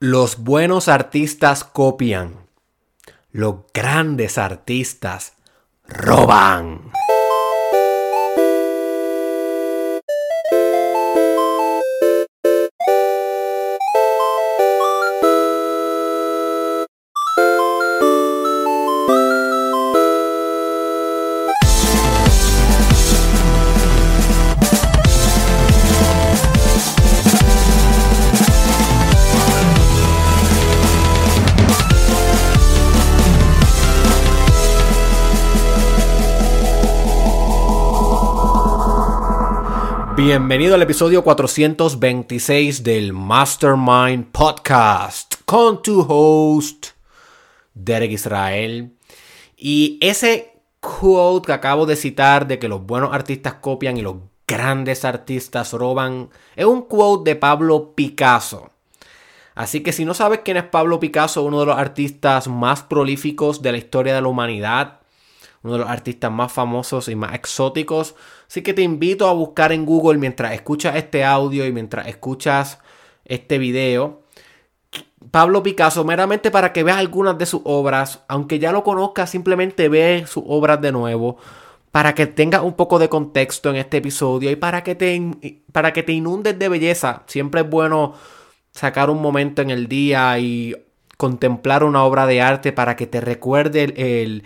Los buenos artistas copian. Los grandes artistas roban. Bienvenido al episodio 426 del Mastermind Podcast con tu host, Derek Israel. Y ese quote que acabo de citar de que los buenos artistas copian y los grandes artistas roban es un quote de Pablo Picasso. Así que si no sabes quién es Pablo Picasso, uno de los artistas más prolíficos de la historia de la humanidad, uno de los artistas más famosos y más exóticos. Así que te invito a buscar en Google mientras escuchas este audio y mientras escuchas este video. Pablo Picasso, meramente para que veas algunas de sus obras, aunque ya lo conozcas, simplemente ve sus obras de nuevo, para que tengas un poco de contexto en este episodio y para que te, para que te inundes de belleza. Siempre es bueno sacar un momento en el día y contemplar una obra de arte para que te recuerde el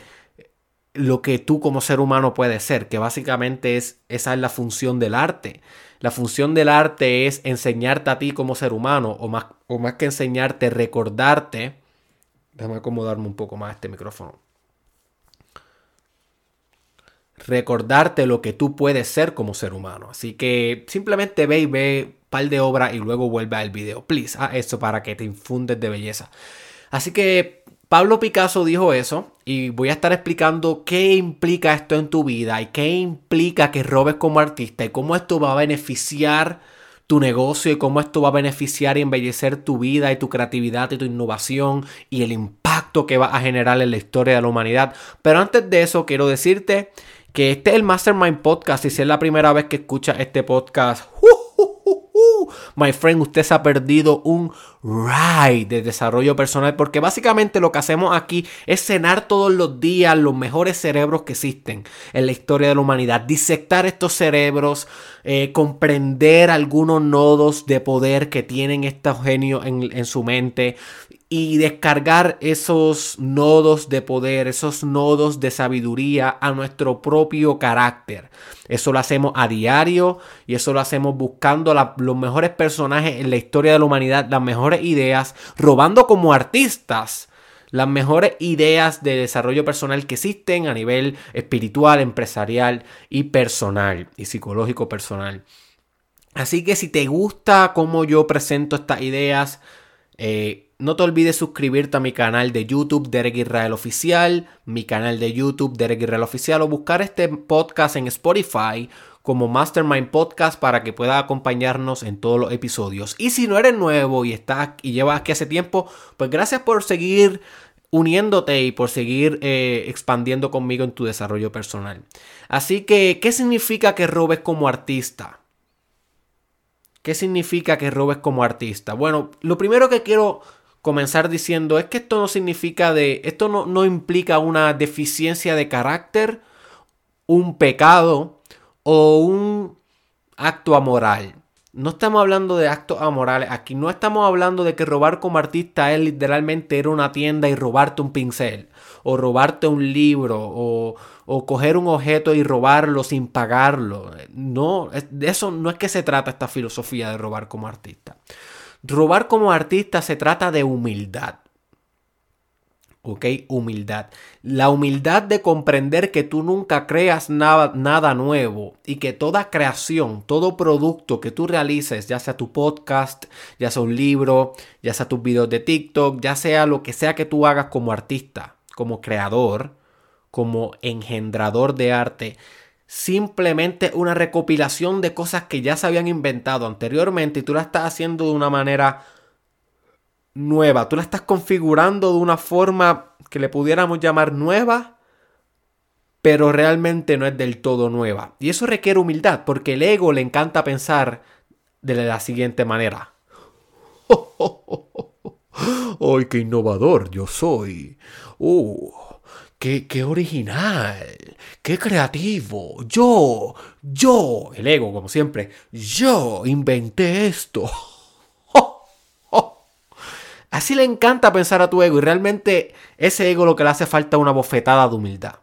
lo que tú como ser humano puedes ser, que básicamente es esa es la función del arte. La función del arte es enseñarte a ti como ser humano, o más, o más que enseñarte, recordarte. Déjame acomodarme un poco más este micrófono. Recordarte lo que tú puedes ser como ser humano. Así que simplemente ve y ve un par de obras y luego vuelve al video. Please, a eso para que te infundes de belleza. Así que Pablo Picasso dijo eso y voy a estar explicando qué implica esto en tu vida y qué implica que robes como artista y cómo esto va a beneficiar tu negocio y cómo esto va a beneficiar y embellecer tu vida y tu creatividad y tu innovación y el impacto que va a generar en la historia de la humanidad. Pero antes de eso quiero decirte que este es el Mastermind Podcast y si es la primera vez que escuchas este podcast, my friend, usted se ha perdido un ride de desarrollo personal porque básicamente lo que hacemos aquí es cenar todos los días los mejores cerebros que existen en la historia de la humanidad, disectar estos cerebros, eh, comprender algunos nodos de poder que tienen estos genios en, en su mente y descargar esos nodos de poder, esos nodos de sabiduría a nuestro propio carácter. Eso lo hacemos a diario y eso lo hacemos buscando los mejores personajes en la historia de la humanidad, las mejores ideas, robando como artistas las mejores ideas de desarrollo personal que existen a nivel espiritual, empresarial y personal y psicológico personal. Así que si te gusta cómo yo presento estas ideas, eh, no te olvides suscribirte a mi canal de YouTube Derek Israel Oficial, mi canal de YouTube Derek Israel Oficial o buscar este podcast en Spotify como Mastermind Podcast para que pueda acompañarnos en todos los episodios. Y si no eres nuevo y estás y llevas aquí hace tiempo, pues gracias por seguir uniéndote y por seguir eh, expandiendo conmigo en tu desarrollo personal. Así que, ¿qué significa que robes como artista? ¿Qué significa que robes como artista? Bueno, lo primero que quiero comenzar diciendo es que esto no significa de, esto no, no implica una deficiencia de carácter, un pecado o un acto amoral. No estamos hablando de actos amorales aquí, no estamos hablando de que robar como artista es literalmente ir a una tienda y robarte un pincel, o robarte un libro, o, o coger un objeto y robarlo sin pagarlo. No, de eso no es que se trata esta filosofía de robar como artista. Robar como artista se trata de humildad. ¿Ok? Humildad. La humildad de comprender que tú nunca creas nada, nada, nuevo y que toda creación, todo producto que tú realices, ya sea tu podcast, ya sea un libro, ya sea tus videos de TikTok, ya sea lo que sea que tú hagas como artista, como creador, como engendrador de arte, simplemente una recopilación de cosas que ya se habían inventado anteriormente y tú la estás haciendo de una manera nueva, tú la estás configurando de una forma que le pudiéramos llamar nueva, pero realmente no es del todo nueva. Y eso requiere humildad, porque el ego le encanta pensar de la siguiente manera. ¡Ay, qué innovador yo soy! ¡Uh! Qué, original! ¡Qué creativo! ¡Yo! ¡Yo! El ego, como siempre. ¡Yo inventé esto! Así le encanta pensar a tu ego y realmente ese ego lo que le hace falta es una bofetada de humildad.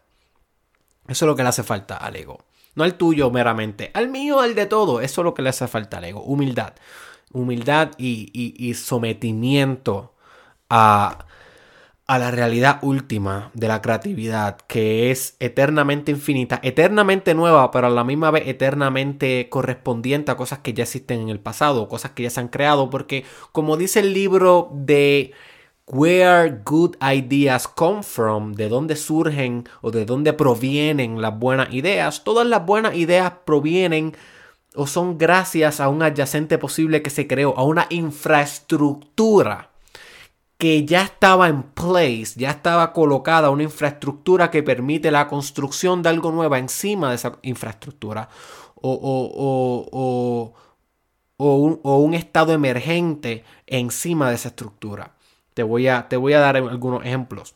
Eso es lo que le hace falta al ego. No al tuyo meramente, al mío, al de todo. Eso es lo que le hace falta al ego. Humildad. Humildad y, y sometimiento a, a la realidad última de la creatividad, que es eternamente infinita, eternamente nueva, pero a la misma vez eternamente correspondiente a cosas que ya existen en el pasado, cosas que ya se han creado, porque como dice el libro de Where Good Ideas Come From, de dónde surgen o de dónde provienen las buenas ideas, todas las buenas ideas provienen o son gracias a un adyacente posible que se creó, a una infraestructura que ya estaba en place, ya estaba colocada una infraestructura que permite la construcción de algo nuevo encima de esa infraestructura o, o, un, estado emergente encima de esa estructura. Te voy, a, te voy a dar algunos ejemplos.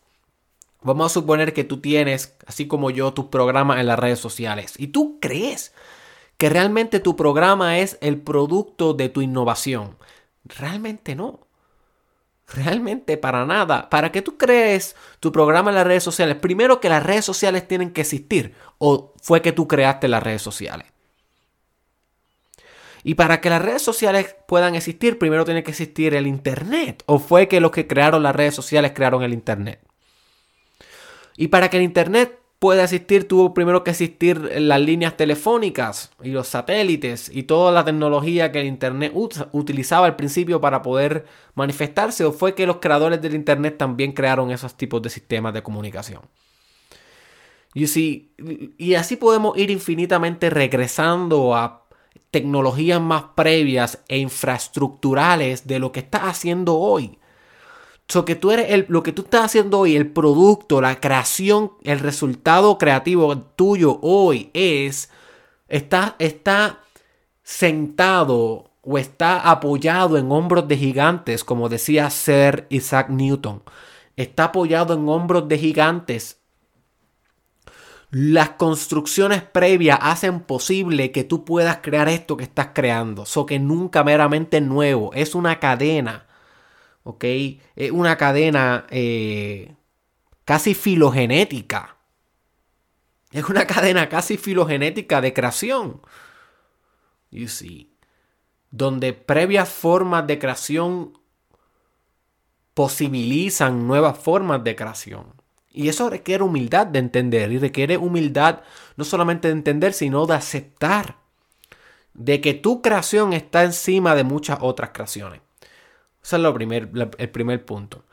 Vamos a suponer que tú tienes, así como yo, tus programas en las redes sociales y tú crees que realmente tu programa es el producto de tu innovación. Realmente no. Realmente para nada. ¿Para qué tú crees tu programa en las redes sociales? Primero que las redes sociales tienen que existir. ¿O fue que tú creaste las redes sociales? Y para que las redes sociales puedan existir, primero tiene que existir el Internet. ¿O fue que los que crearon las redes sociales crearon el Internet? Y para que el Internet puede existir, tuvo primero que existir las líneas telefónicas y los satélites y toda la tecnología que el Internet utilizaba al principio para poder manifestarse, o fue que los creadores del Internet también crearon esos tipos de sistemas de comunicación. y así podemos ir infinitamente regresando a tecnologías más previas e infraestructurales de lo que está haciendo hoy. So que tú eres el, lo que tú estás haciendo hoy, el producto, la creación, el resultado creativo tuyo hoy es, está, está sentado o está apoyado en hombros de gigantes, como decía Sir Isaac Newton. Está apoyado en hombros de gigantes. Las construcciones previas hacen posible que tú puedas crear esto que estás creando. So que nunca meramente nuevo. Es una cadena ¿ok? Es una cadena eh, casi filogenética. Es una cadena casi filogenética de creación. You see. Donde previas formas de creación posibilizan nuevas formas de creación. Y eso requiere humildad de entender y requiere humildad no solamente de entender, sino de aceptar de que tu creación está encima de muchas otras creaciones. Ese es lo primer, el primer punto.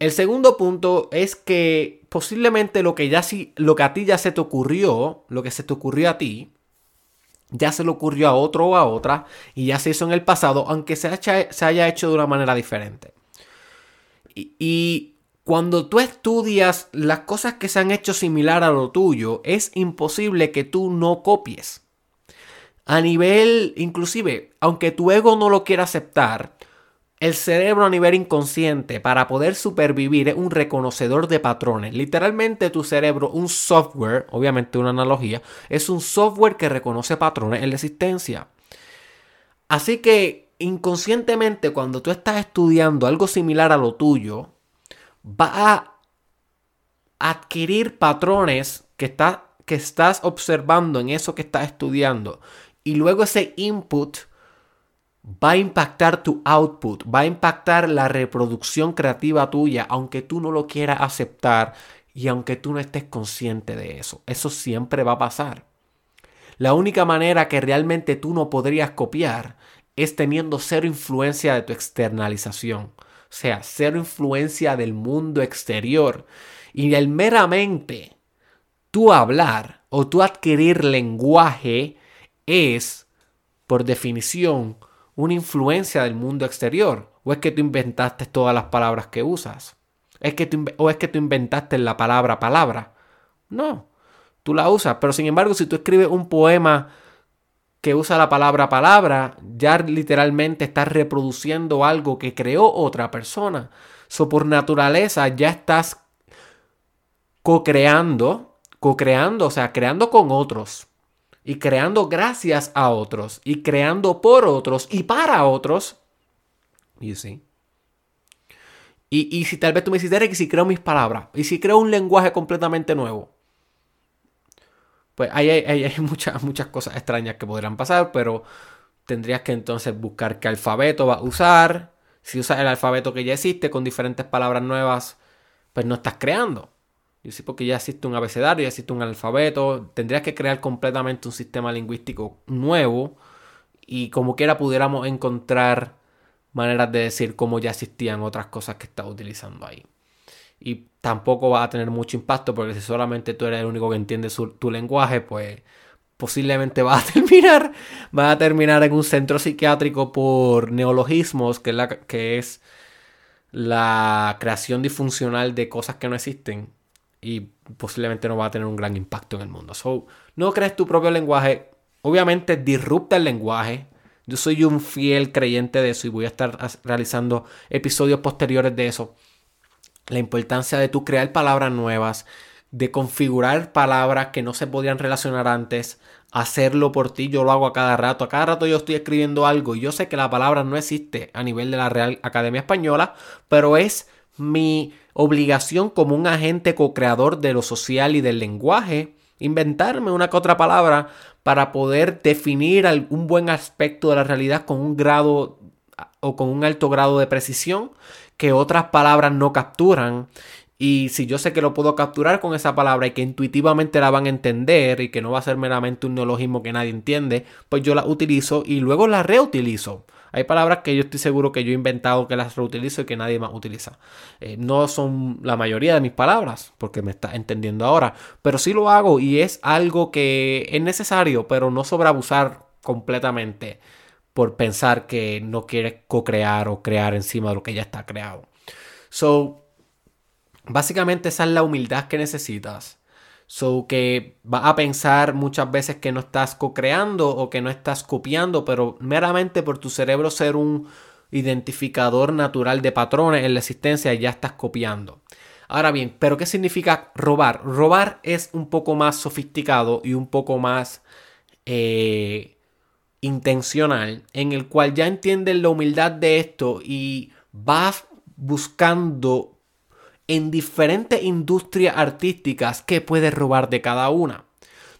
El segundo punto es que posiblemente lo que, ya, lo que a ti ya se te ocurrió, lo que se te ocurrió a ti, ya se le ocurrió a otro o a otra y ya se hizo en el pasado, aunque se haya, se haya hecho de una manera diferente. Y, y, cuando tú estudias las cosas que se han hecho similar a lo tuyo, es imposible que tú no copies. A nivel, inclusive, aunque tu ego no lo quiera aceptar, el cerebro a nivel inconsciente para poder supervivir es un reconocedor de patrones. Literalmente tu cerebro, un software, obviamente una analogía, es un software que reconoce patrones en la existencia. Así que inconscientemente cuando tú estás estudiando algo similar a lo tuyo, va a adquirir patrones que, que estás observando en eso que estás estudiando. Y luego ese input va a impactar tu output, va a impactar la reproducción creativa tuya, aunque tú no lo quieras aceptar y aunque tú no estés consciente de eso. Eso siempre va a pasar. La única manera que realmente tú no podrías copiar es teniendo cero influencia de tu externalización. O sea, cero influencia del mundo exterior. Y el meramente tú hablar o tú adquirir lenguaje es, por definición, una influencia del mundo exterior? ¿O es que tú inventaste todas las palabras que usas? ¿Es que ¿O es que tú inventaste la palabra palabra? No, tú la usas, pero sin embargo si tú escribes un poema que usa la palabra palabra, ya literalmente estás reproduciendo algo que creó otra persona. So, por naturaleza ya estás co-creando, co-creando, o sea, creando con otros. Y creando gracias a otros. Y creando por otros y para otros. You see. Y, y si tal vez tú me dices, Derek, si creo mis palabras. Y si creo un lenguaje completamente nuevo. Pues hay, hay, muchas, muchas cosas extrañas que podrán pasar, pero tendrías que entonces buscar qué alfabeto vas a usar. Si usas el alfabeto que ya existe con diferentes palabras nuevas, pues no estás creando. Yo sí, porque ya existe un abecedario, ya existe un alfabeto. Tendrías que crear completamente un sistema lingüístico nuevo. Y como quiera pudiéramos encontrar maneras de decir cómo ya existían otras cosas que estás utilizando ahí. Y tampoco va a tener mucho impacto porque si solamente tú eres el único que entiende tu lenguaje, pues posiblemente va a terminar, va a terminar en un centro psiquiátrico por neologismos, que es la, que es la creación disfuncional de cosas que no existen y posiblemente no va a tener un gran impacto en el mundo. So, no crees tu propio lenguaje. Obviamente disrupta el lenguaje. Yo soy un fiel creyente de eso y voy a estar realizando episodios posteriores de eso. La importancia de tu crear palabras nuevas, de configurar palabras que no se podían relacionar antes, hacerlo por ti. Yo lo hago a cada rato. A cada rato yo estoy escribiendo algo y yo sé que la palabra no existe a nivel de la Real Academia Española, pero es mi obligación como un agente co-creador de lo social y del lenguaje, inventarme una que otra palabra para poder definir algún buen aspecto de la realidad con un grado o con un alto grado de precisión que otras palabras no capturan. Y si yo sé que lo puedo capturar con esa palabra y que intuitivamente la van a entender y que no va a ser meramente un neologismo que nadie entiende, pues yo la utilizo y luego la reutilizo. Hay palabras que yo estoy seguro que yo he inventado que las reutilizo y que nadie más utiliza. Eh, no son la mayoría de mis palabras, porque me está entendiendo ahora, pero sí lo hago y es algo que es necesario, pero no sobreabusar completamente por pensar que no quieres co-crear o crear encima de lo que ya está creado. So, básicamente esa es la humildad que necesitas So que vas a pensar muchas veces que no estás co-creando o que no estás copiando, pero meramente por tu cerebro ser un identificador natural de patrones en la existencia ya estás copiando. Ahora bien, ¿pero qué significa robar? Robar es un poco más sofisticado y un poco más eh, intencional, en el cual ya entiendes la humildad de esto y vas buscando en diferentes industrias artísticas que puedes robar de cada una.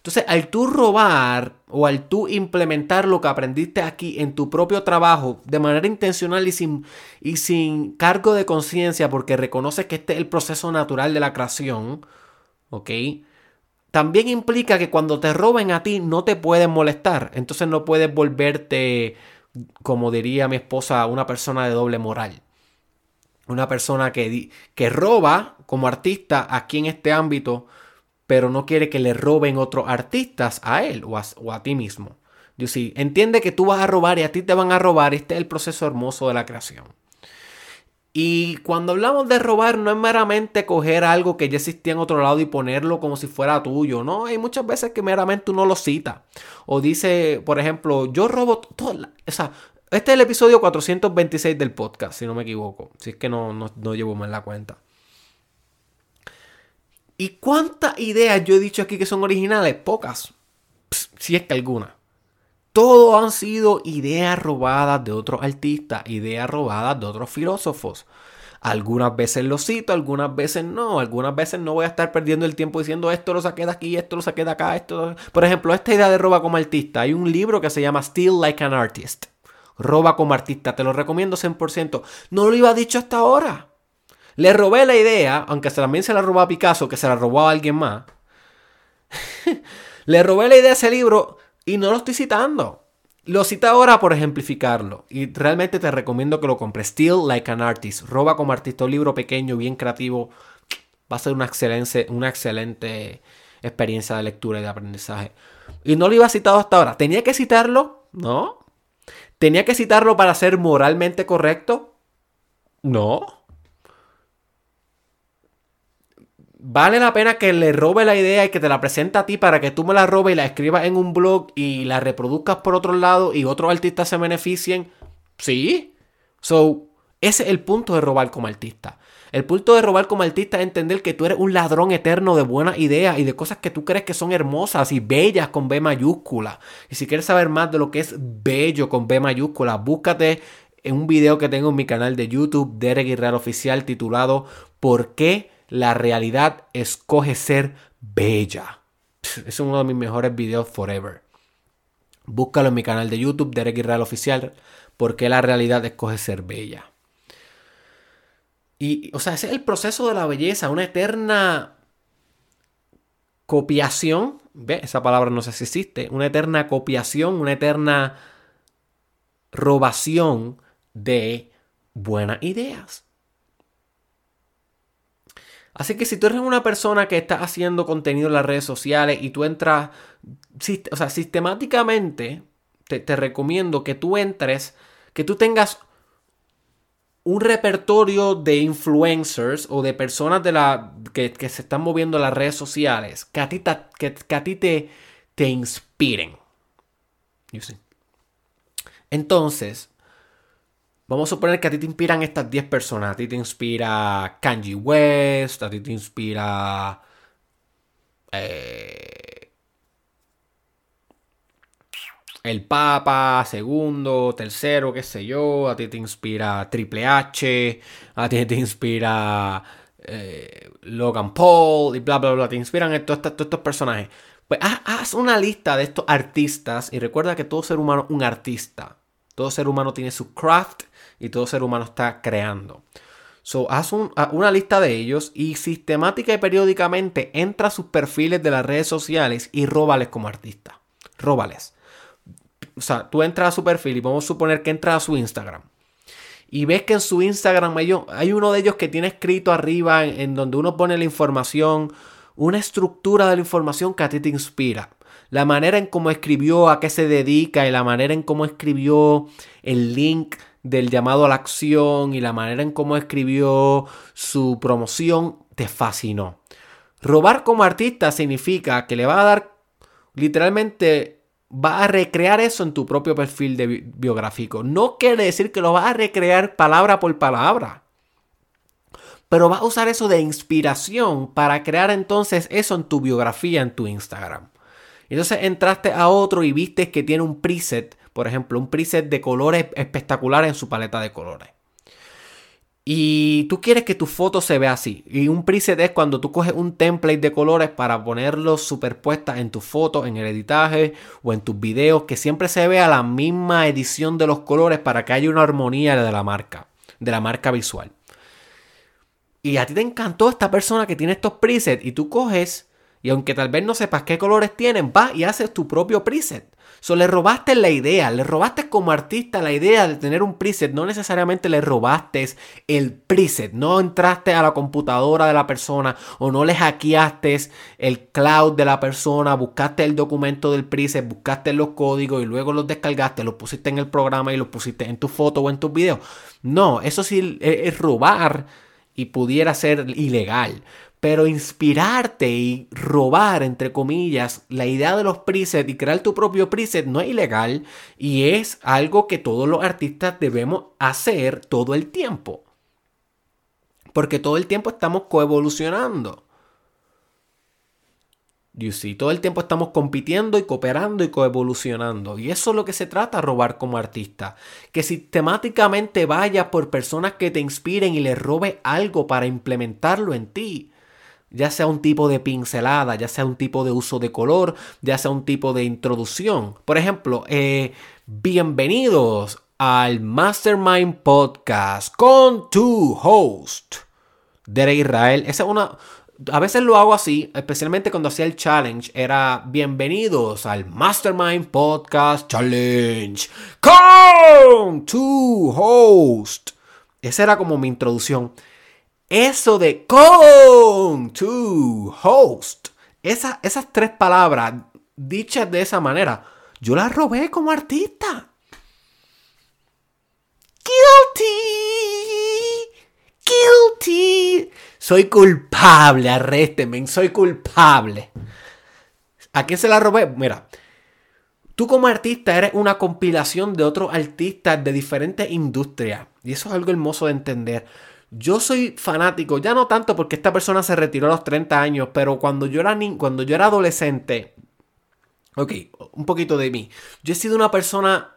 Entonces, al tú robar o al tú implementar lo que aprendiste aquí en tu propio trabajo de manera intencional y sin, y sin cargo de conciencia, porque reconoces que este es el proceso natural de la creación, ¿ok? También implica que cuando te roben a ti no te pueden molestar. Entonces no puedes volverte, como diría mi esposa, una persona de doble moral una persona que, que roba como artista aquí en este ámbito, pero no quiere que le roben otros artistas a él o a, ti mismo. Yo sí, entiende que tú vas a robar y a ti te van a robar. Este es el proceso hermoso de la creación. Y cuando hablamos de robar, no es meramente coger algo que ya existía en otro lado y ponerlo como si fuera tuyo. No, hay muchas veces que meramente uno lo cita. O dice, por ejemplo, yo robo todo. O este es el episodio 426 del podcast, si no me equivoco. Si es que no, no, llevo mal la cuenta. ¿Y cuántas ideas yo he dicho aquí que son originales? Pocas. si es que alguna. Todo han sido ideas robadas de otros artistas, ideas robadas de otros filósofos. Algunas veces lo cito, algunas veces no. Algunas veces no voy a estar perdiendo el tiempo diciendo esto lo saqué de aquí, esto lo saqué de acá, esto. Por ejemplo, esta idea de roba como artista. Hay un libro que se llama Still Like an Artist roba como artista. Te lo recomiendo 100%. No lo iba dicho hasta ahora. Le robé la idea, aunque también se la robó a Picasso, que se la robó a alguien más. Le robé la idea a ese libro y no lo estoy citando. Lo cita ahora por ejemplificarlo. Y realmente te recomiendo que lo compres. Still Like an Artist. Roba como artista. Un libro pequeño, bien creativo. Va a ser una excelente, una excelente experiencia de lectura y de aprendizaje. Y no lo iba citado hasta ahora. ¿Tenía que citarlo? No. ¿Tenía que citarlo para ser moralmente correcto? No. ¿Vale la pena que le robe la idea y que te la presente a ti para que tú me la robes y la escribas en un blog y la reproduzcas por otro lado y otros artistas se beneficien? Sí. So, ese es el punto de robar como artista. El punto de robar como artista es entender que tú eres un ladrón eterno de buenas ideas y de cosas que tú crees que son hermosas y bellas con B mayúscula. Y si quieres saber más de lo que es bello con B mayúscula, búscate en un video que tengo en mi canal de YouTube, Derek Irreal Oficial, titulado ¿Por qué la realidad escoge ser bella? Es uno de mis mejores videos forever. Búscalo en mi canal de YouTube, Derek Irreal Oficial, ¿Por qué la realidad escoge ser bella? Y, o sea, ese es el proceso de la belleza, una eterna copiación, ¿ve? Esa palabra no sé si existe, una eterna copiación, una eterna robación de buenas ideas. Así que si tú eres una persona que está haciendo contenido en las redes sociales y tú entras, o sea, sistemáticamente te, te recomiendo que tú entres, que tú tengas un repertorio de influencers o de personas de la, que, se están moviendo en las redes sociales que a ti, que, a ti te, te inspiren. Entonces, vamos a suponer que a ti te inspiran estas 10 personas. A ti te inspira Kanji West, a ti te inspira... Eh, el Papa, segundo, tercero, qué sé yo, a ti te inspira Triple H, a ti te inspira eh, Logan Paul y bla, bla, bla, te inspiran todos estos, personajes. Pues haz, una lista de estos artistas y recuerda que todo ser humano es un artista. Todo ser humano tiene su craft y todo ser humano está creando. So, haz una lista de ellos y sistemática y periódicamente entra a sus perfiles de las redes sociales y róbales como artista. Róbales o sea, tú entras a su perfil y vamos a suponer que entras a su Instagram. Y ves que en su Instagram hay, uno de ellos que tiene escrito arriba en, donde uno pone la información, una estructura de la información que a ti te inspira. La manera en cómo escribió, a qué se dedica y la manera en cómo escribió el link del llamado a la acción y la manera en cómo escribió su promoción te fascinó. Robar como artista significa que le va a dar literalmente va a recrear eso en tu propio perfil de biográfico. No quiere decir que lo vas a recrear palabra por palabra. Pero vas a usar eso de inspiración para crear entonces eso en tu biografía en tu Instagram. Entonces entraste a otro y viste que tiene un preset, por ejemplo, un preset de colores espectacular en su paleta de colores. Y tú quieres que tu foto se vea así. Y un preset es cuando tú coges un template de colores para ponerlos superpuestas en tu foto, en el editaje o en tus videos, que siempre se vea la misma edición de los colores para que haya una armonía de la marca, de la marca visual. Y a ti te encantó esta persona que tiene estos presets y tú coges y aunque tal vez no sepas qué colores tienen, vas y haces tu propio preset. So, le robaste la idea, le robaste como artista la idea de tener un preset, no necesariamente le robaste el preset, no entraste a la computadora de la persona o no le hackeaste el cloud de la persona, buscaste el documento del preset, buscaste los códigos y luego los descargaste, los pusiste en el programa y los pusiste en tu foto o en tus videos. No, eso sí es robar y pudiera ser ilegal. Pero inspirarte y robar, entre comillas, la idea de los presets y crear tu propio preset no es ilegal y es algo que todos los artistas debemos hacer todo el tiempo. Porque todo el tiempo estamos coevolucionando. You see, todo el tiempo estamos compitiendo y cooperando y coevolucionando. Y eso es lo que se trata robar como artista. Que sistemáticamente vayas por personas que te inspiren y les robe algo para implementarlo en ti ya sea un tipo de pincelada, ya sea un tipo de uso de color, ya sea un tipo de introducción. Por ejemplo, eh, bienvenidos al Mastermind Podcast con tu host, Derek Israel. Esa es una... A veces lo hago así, especialmente cuando hacía el challenge. Era bienvenidos al Mastermind Podcast Challenge con tu host. Esa era como mi introducción. Eso de con host. esas tres palabras dichas de esa manera, yo las robé como artista. Guilty. Guilty. Soy culpable, arrésteme, soy culpable. ¿A quién se la robé? Mira, tú como artista eres una compilación de otros artistas de diferentes industrias. Y eso es algo hermoso de entender. Yo soy fanático, ya no tanto porque esta persona se retiró a los 30 años, pero cuando yo era, cuando yo era adolescente, ok, un poquito de mí. Yo he sido una persona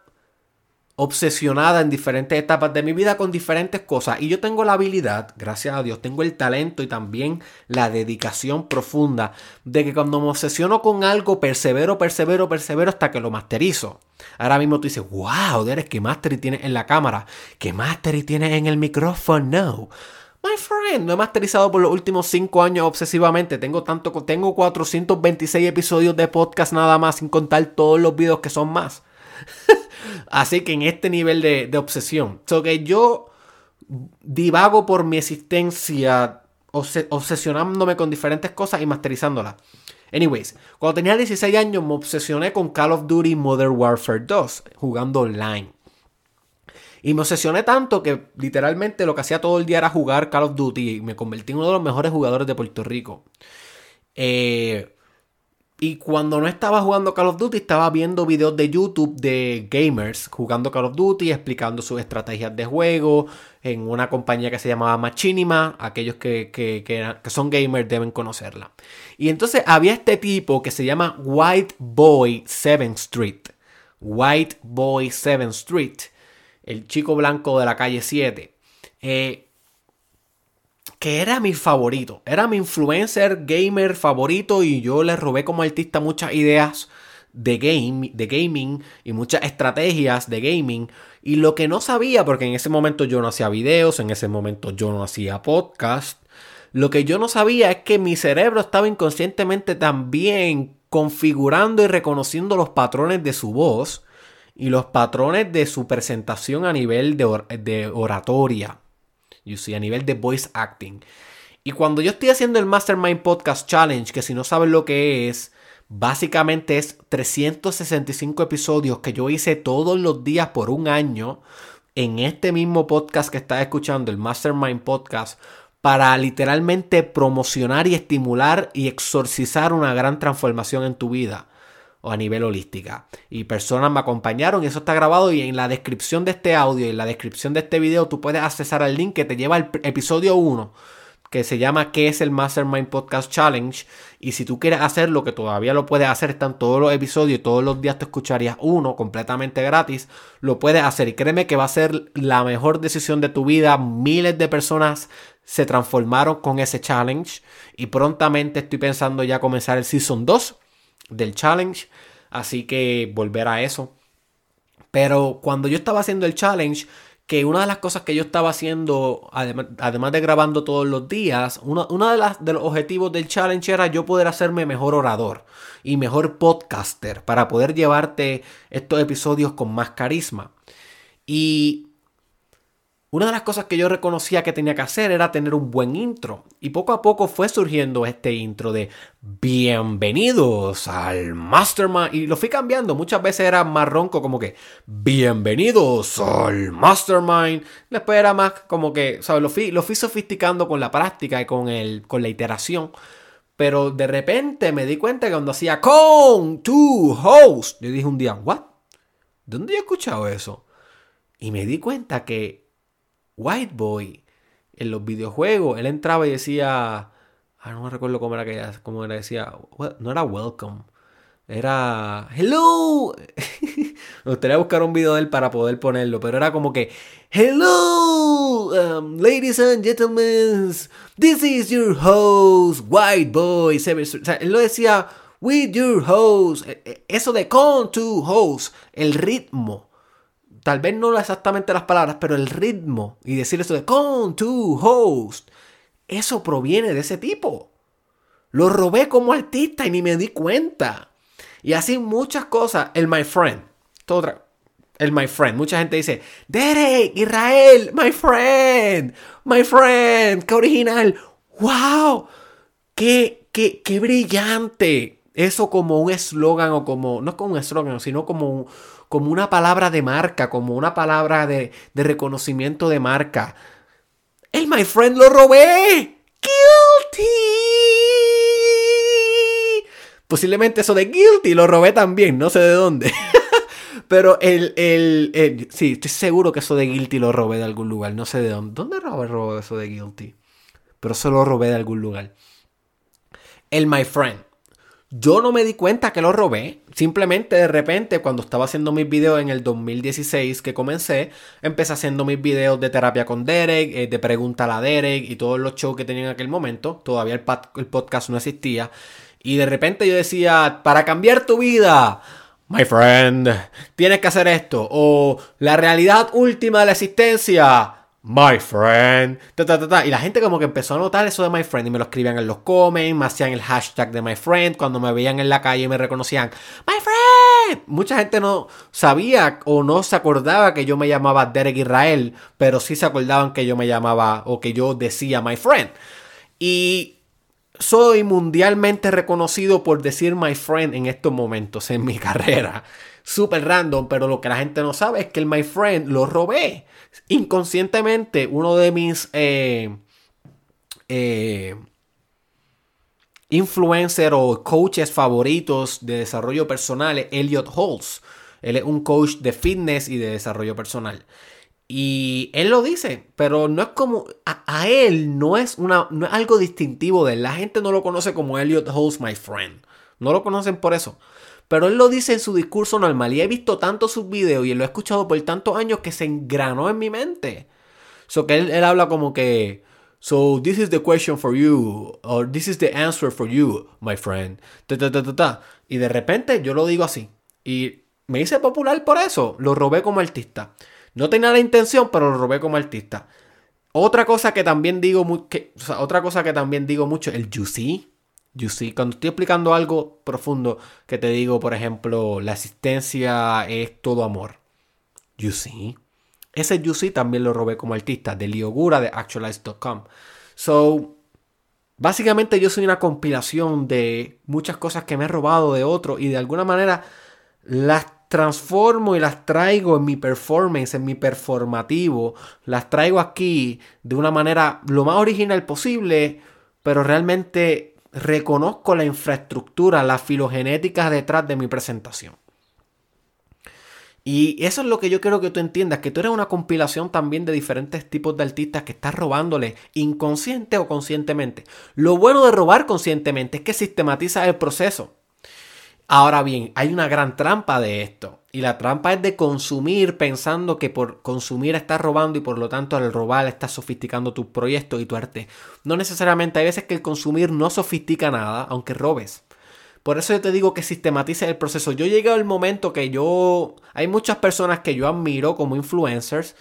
obsesionada en diferentes etapas de mi vida con diferentes cosas. Y yo tengo la habilidad, gracias a Dios, tengo el talento y también la dedicación profunda de que cuando me obsesiono con algo, persevero, persevero, persevero hasta que lo masterizo. Ahora mismo tú dices, wow, Derek, ¿qué mastery tienes en la cámara? ¿Qué mastery tienes en el micrófono? No. My friend, no he masterizado por los últimos 5 años obsesivamente. Tengo tanto, tengo 426 episodios de podcast nada más, sin contar todos los videos que son más. Así que en este nivel de, obsesión. So que yo divago por mi existencia obsesionándome con diferentes cosas y masterizándolas. Anyways, cuando tenía 16 años me obsesioné con Call of Duty Modern Warfare 2, jugando online. Y me obsesioné tanto que literalmente lo que hacía todo el día era jugar Call of Duty y me convertí en uno de los mejores jugadores de Puerto Rico. Eh, y cuando no estaba jugando Call of Duty, estaba viendo videos de YouTube de gamers jugando Call of Duty, explicando sus estrategias de juego en una compañía que se llamaba Machinima. Aquellos que, que, son gamers deben conocerla. Y entonces había este tipo que se llama White Boy 7 Street. White Boy 7 Street. El chico blanco de la calle 7. Eh, que era mi favorito, era mi influencer gamer favorito y yo le robé como artista muchas ideas de, game, de gaming y muchas estrategias de gaming. Y lo que no sabía, porque en ese momento yo no hacía videos, en ese momento yo no hacía podcast, lo que yo no sabía es que mi cerebro estaba inconscientemente también configurando y reconociendo los patrones de su voz y los patrones de su presentación a nivel de, de oratoria you see, a nivel de voice acting. Y cuando yo estoy haciendo el Mastermind Podcast Challenge, que si no saben lo que es, básicamente es 365 episodios que yo hice todos los días por un año en este mismo podcast que estás escuchando, el Mastermind Podcast, para literalmente promocionar y estimular y exorcizar una gran transformación en tu vida o a nivel holística. Y personas me acompañaron y eso está grabado y en la descripción de este audio y en la descripción de este video tú puedes accesar al link que te lleva al episodio 1 que se llama ¿Qué es el Mastermind Podcast Challenge? Y si tú quieres hacerlo, que todavía lo puedes hacer, están todos los episodios y todos los días te escucharías uno completamente gratis, lo puedes hacer y créeme que va a ser la mejor decisión de tu vida. Miles de personas se transformaron con ese challenge y prontamente estoy pensando ya comenzar el Season 2 del challenge. Así que volver a eso. Pero cuando yo estaba haciendo el challenge, que una de las cosas que yo estaba haciendo, además, de grabando todos los días, uno, de, las, de los objetivos del challenge era yo poder hacerme mejor orador y mejor podcaster para poder llevarte estos episodios con más carisma. Y una de las cosas que yo reconocía que tenía que hacer era tener un buen intro. Y poco a poco fue surgiendo este intro de bienvenidos al Mastermind. Y lo fui cambiando. Muchas veces era más ronco como que bienvenidos al Mastermind. Después era más como que, ¿sabes? Lo fui, lo fui sofisticando con la práctica y con, el, con la iteración. Pero de repente me di cuenta que cuando hacía con tu host, yo dije un día, ¿what? ¿Dónde he escuchado eso? Y me di cuenta que White Boy en los videojuegos, él entraba y decía, ah, no me recuerdo cómo era que decía, no era welcome, era hello. me gustaría buscar un video de él para poder ponerlo, pero era como que hello, um, ladies and gentlemen, this is your host, White Boy. O él lo decía with your host, e, e, eso de con to host, el ritmo tal vez no exactamente las palabras, pero el ritmo y decir eso de con tu host, eso proviene de ese tipo. Lo robé como artista y ni me di cuenta. Y así muchas cosas. El my friend. Todo el my friend. Mucha gente dice, Derek, Israel, my friend, my friend, qué original. ¡Wow! ¡Qué, qué, qué brillante! Eso como un eslogan o como, no como un eslogan, sino como un, como una palabra de marca, como una palabra de, reconocimiento de marca. ¡El my friend lo robé! ¡Guilty! Posiblemente eso de guilty lo robé también, no sé de dónde. Pero el, el, Sí, estoy seguro que eso de Guilty lo robé de algún lugar. No sé de dónde. ¿Dónde robé, robé eso de Guilty? Pero eso lo robé de algún lugar. El My Friend. Yo no me di cuenta que lo robé. Simplemente de repente, cuando estaba haciendo mis videos en el 2016 que comencé, empecé haciendo mis videos de terapia con Derek, eh, de pregunta a Derek y todos los shows que tenía en aquel momento. Todavía el, el podcast no existía. Y de repente yo decía, para cambiar tu vida, my friend, tienes que hacer esto. O la realidad última de la existencia, My friend. y la gente como que empezó a notar eso de my friend y me lo escribían en los comments, me hacían el hashtag de my friend, cuando me veían en la calle y me reconocían, my friend. Mucha gente no sabía o no se acordaba que yo me llamaba Derek Israel, pero sí se acordaban que yo me llamaba o que yo decía my friend. Y soy mundialmente reconocido por decir my friend en estos momentos en mi carrera. Súper random, pero lo que la gente no sabe es que el my friend lo robé inconscientemente uno de mis eh, eh, influencers o coaches favoritos de desarrollo personal es Elliot Holtz. Él es un coach de fitness y de desarrollo personal. Y él lo dice, pero no es como. A, él no es, una, no es algo distintivo de él. La gente no lo conoce como Elliot Holtz, my friend. No lo conocen por eso. Pero él lo dice en su discurso normal y he visto tanto sus videos y lo he escuchado por tantos años que se engranó en mi mente. So que él, habla como que, so this is the question for you, or this is the answer for you, my friend. y de repente yo lo digo así. Y me hice popular por eso. Lo robé como artista. No tenía la intención, pero lo robé como artista. Otra cosa que también digo, otra cosa que también digo mucho, el see. You see, cuando estoy explicando algo profundo, que te digo, por ejemplo, la asistencia es todo amor. You see. Ese You see también lo robé como artista de Liogura de Actualize.com. So, básicamente yo soy una compilación de muchas cosas que me he robado de otro y de alguna manera las transformo y las traigo en mi performance, en mi performativo. Las traigo aquí de una manera lo más original posible, pero realmente reconozco la infraestructura, la filogenética detrás de mi presentación. Y eso es lo que yo quiero que tú entiendas, que tú eres una compilación también de diferentes tipos de artistas que estás robándole inconsciente o conscientemente. Lo bueno de robar conscientemente es que sistematiza el proceso. Ahora bien, hay una gran trampa de esto. Y la trampa es de consumir pensando que por consumir estás robando y por lo tanto al robar estás sofisticando tu proyecto y tu arte. No necesariamente, hay veces que el consumir no sofistica nada, aunque robes. Por eso yo te digo que sistematice el proceso. Yo llegué al momento que yo... Hay muchas personas que yo admiro como influencers,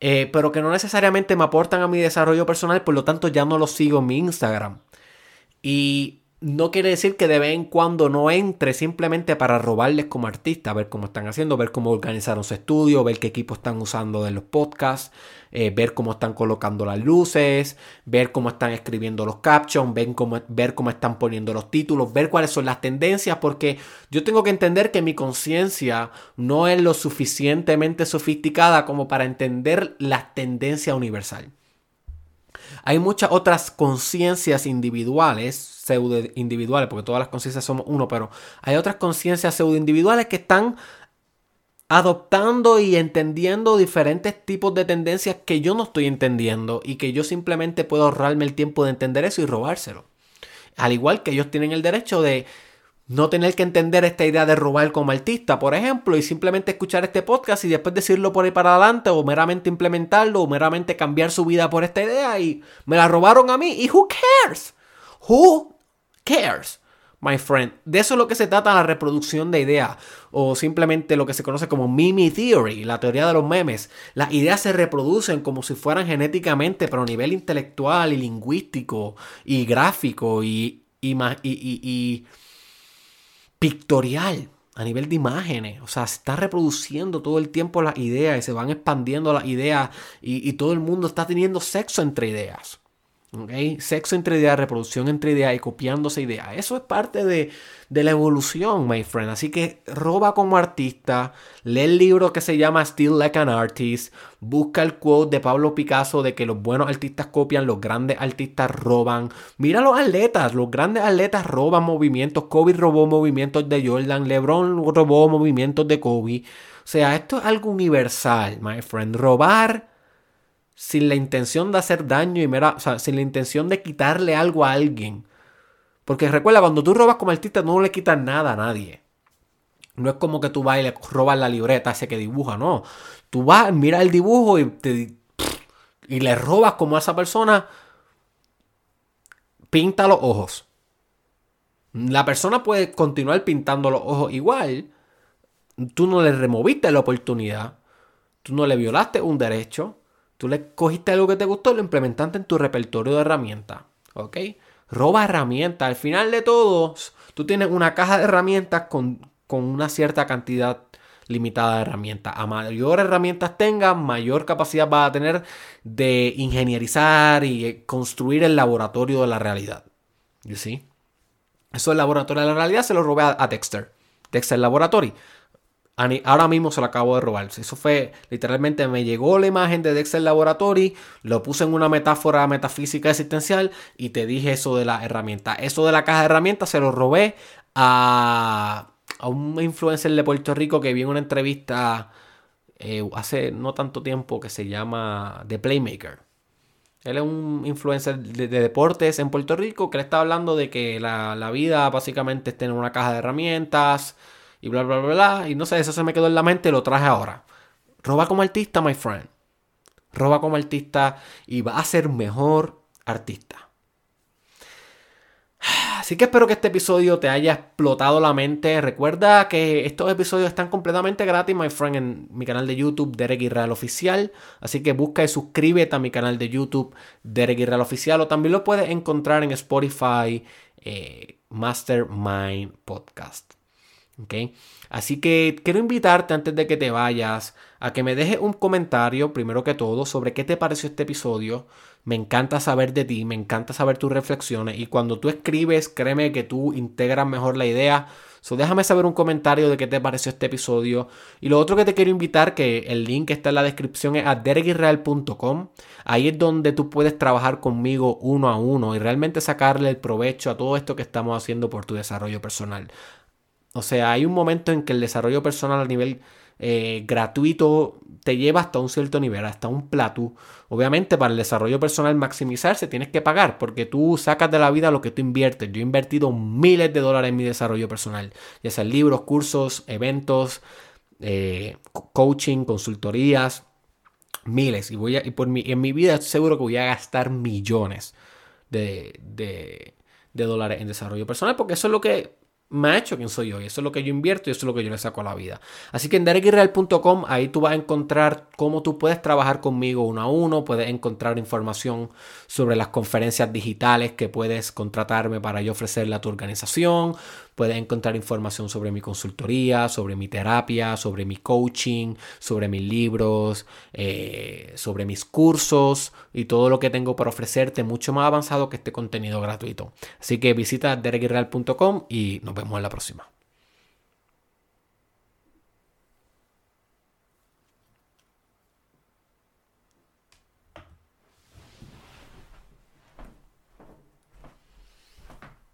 eh, pero que no necesariamente me aportan a mi desarrollo personal, por lo tanto ya no los sigo en mi Instagram. Y no quiere decir que de vez en cuando no entre simplemente para robarles como artista, ver cómo están haciendo, ver cómo organizaron su estudio, ver qué equipo están usando de los podcasts, eh, ver cómo están colocando las luces, ver cómo están escribiendo los captions, ver cómo, ver cómo están poniendo los títulos, ver cuáles son las tendencias, porque yo tengo que entender que mi conciencia no es lo suficientemente sofisticada como para entender la tendencia universal. Hay muchas otras conciencias individuales, pseudo individuales, porque todas las conciencias somos uno, pero hay otras conciencias pseudo individuales que están adoptando y entendiendo diferentes tipos de tendencias que yo no estoy entendiendo y que yo simplemente puedo ahorrarme el tiempo de entender eso y robárselo. Al igual que ellos tienen el derecho de no tener que entender esta idea de robar como artista, por ejemplo, y simplemente escuchar este podcast y después decirlo por ahí para adelante, o meramente implementarlo, o meramente cambiar su vida por esta idea, y me la robaron a mí, y who cares? Who cares? My friend. De eso es lo que se trata la reproducción de ideas, o simplemente lo que se conoce como meme theory, la teoría de los memes. Las ideas se reproducen como si fueran genéticamente, pero a nivel intelectual y lingüístico y gráfico y, y, y, y pictorial, a nivel de imágenes. O sea, se está reproduciendo todo el tiempo las ideas y se van expandiendo las ideas y, todo el mundo está teniendo sexo entre ideas. Sexo entre ideas, reproducción entre ideas y copiándose ideas. Eso es parte de, la evolución, my friend. Así que roba como artista, lee el libro que se llama Still Like an Artist, busca el quote de Pablo Picasso de que los buenos artistas copian, los grandes artistas roban. Mira los atletas, los grandes atletas roban movimientos. Kobe robó movimientos de Jordan, LeBron robó movimientos de Kobe. O sea, esto es algo universal, my friend. Robar sin la intención de hacer daño y mera, sin la intención de quitarle algo a alguien. Porque recuerda, cuando tú robas como artista, no le quitas nada a nadie. No es como que tú vas y le robas la libreta ese que dibuja, no. Tú vas, mira el dibujo y, te, y le robas como a esa persona. Pinta los ojos. La persona puede continuar pintando los ojos igual. Tú no le removiste la oportunidad. Tú no le violaste un derecho. Tú le cogiste algo que te gustó, lo implementaste en tu repertorio de herramientas. ¿Ok? Roba herramientas. Al final de todo, tú tienes una caja de herramientas con, una cierta cantidad limitada de herramientas. A mayor herramientas tengas, mayor capacidad vas a tener de ingenierizar y construir el laboratorio de la realidad. ¿Y sí? Eso el laboratorio de la realidad se lo robé a, a Dexter. Dexter Laboratory. Ahora mismo se lo acabo de robar. Eso fue, literalmente me llegó la imagen de Dexter Laboratory, lo puse en una metáfora metafísica existencial y te dije eso de la herramienta. Eso de la caja de herramientas se lo robé a, a un influencer de Puerto Rico que vi en una entrevista eh, hace no tanto tiempo que se llama The Playmaker. Él es un influencer de, deportes en Puerto Rico que le está hablando de que la, la vida básicamente es tener una caja de herramientas y bla, bla, bla, bla. Y no sé, eso se me quedó en la mente y lo traje ahora. Roba como artista, my friend. Roba como artista y va a ser mejor artista. Así que espero que este episodio te haya explotado la mente. Recuerda que estos episodios están completamente gratis, my friend, en mi canal de YouTube, Derek Israel Oficial. Así que busca y suscríbete a mi canal de YouTube, Derek Israel Oficial. O también lo puedes encontrar en Spotify, eh, Mastermind Podcast. Así que quiero invitarte antes de que te vayas a que me dejes un comentario, primero que todo, sobre qué te pareció este episodio. Me encanta saber de ti, me encanta saber tus reflexiones y cuando tú escribes, créeme que tú integras mejor la idea. So, déjame saber un comentario de qué te pareció este episodio. Y lo otro que te quiero invitar, que el link está en la descripción, es a. Ahí es donde tú puedes trabajar conmigo uno a uno y realmente sacarle el provecho a todo esto que estamos haciendo por tu desarrollo personal. O sea, hay un momento en que el desarrollo personal a nivel eh, gratuito te lleva hasta un cierto nivel, hasta un plato. Obviamente para el desarrollo personal maximizarse tienes que pagar porque tú sacas de la vida lo que tú inviertes. Yo he invertido miles de dólares en mi desarrollo personal, ya sean libros, cursos, eventos, eh, coaching, consultorías, miles. Y, voy a, y por mi, en mi vida seguro que voy a gastar millones de, de, de dólares en desarrollo personal porque eso es lo que me ha hecho quien soy yo. Y eso es lo que yo invierto y eso es lo que yo le saco a la vida. Así que en derekirreal.com ahí tú vas a encontrar cómo tú puedes trabajar conmigo uno a uno. Puedes encontrar información sobre las conferencias digitales que puedes contratarme para yo ofrecerle a tu organización. Puedes encontrar información sobre mi consultoría, sobre mi terapia, sobre mi coaching, sobre mis libros, eh, sobre mis cursos y todo lo que tengo para ofrecerte mucho más avanzado que este contenido gratuito. Así que visita derekirreal.com y nos vemos en la próxima.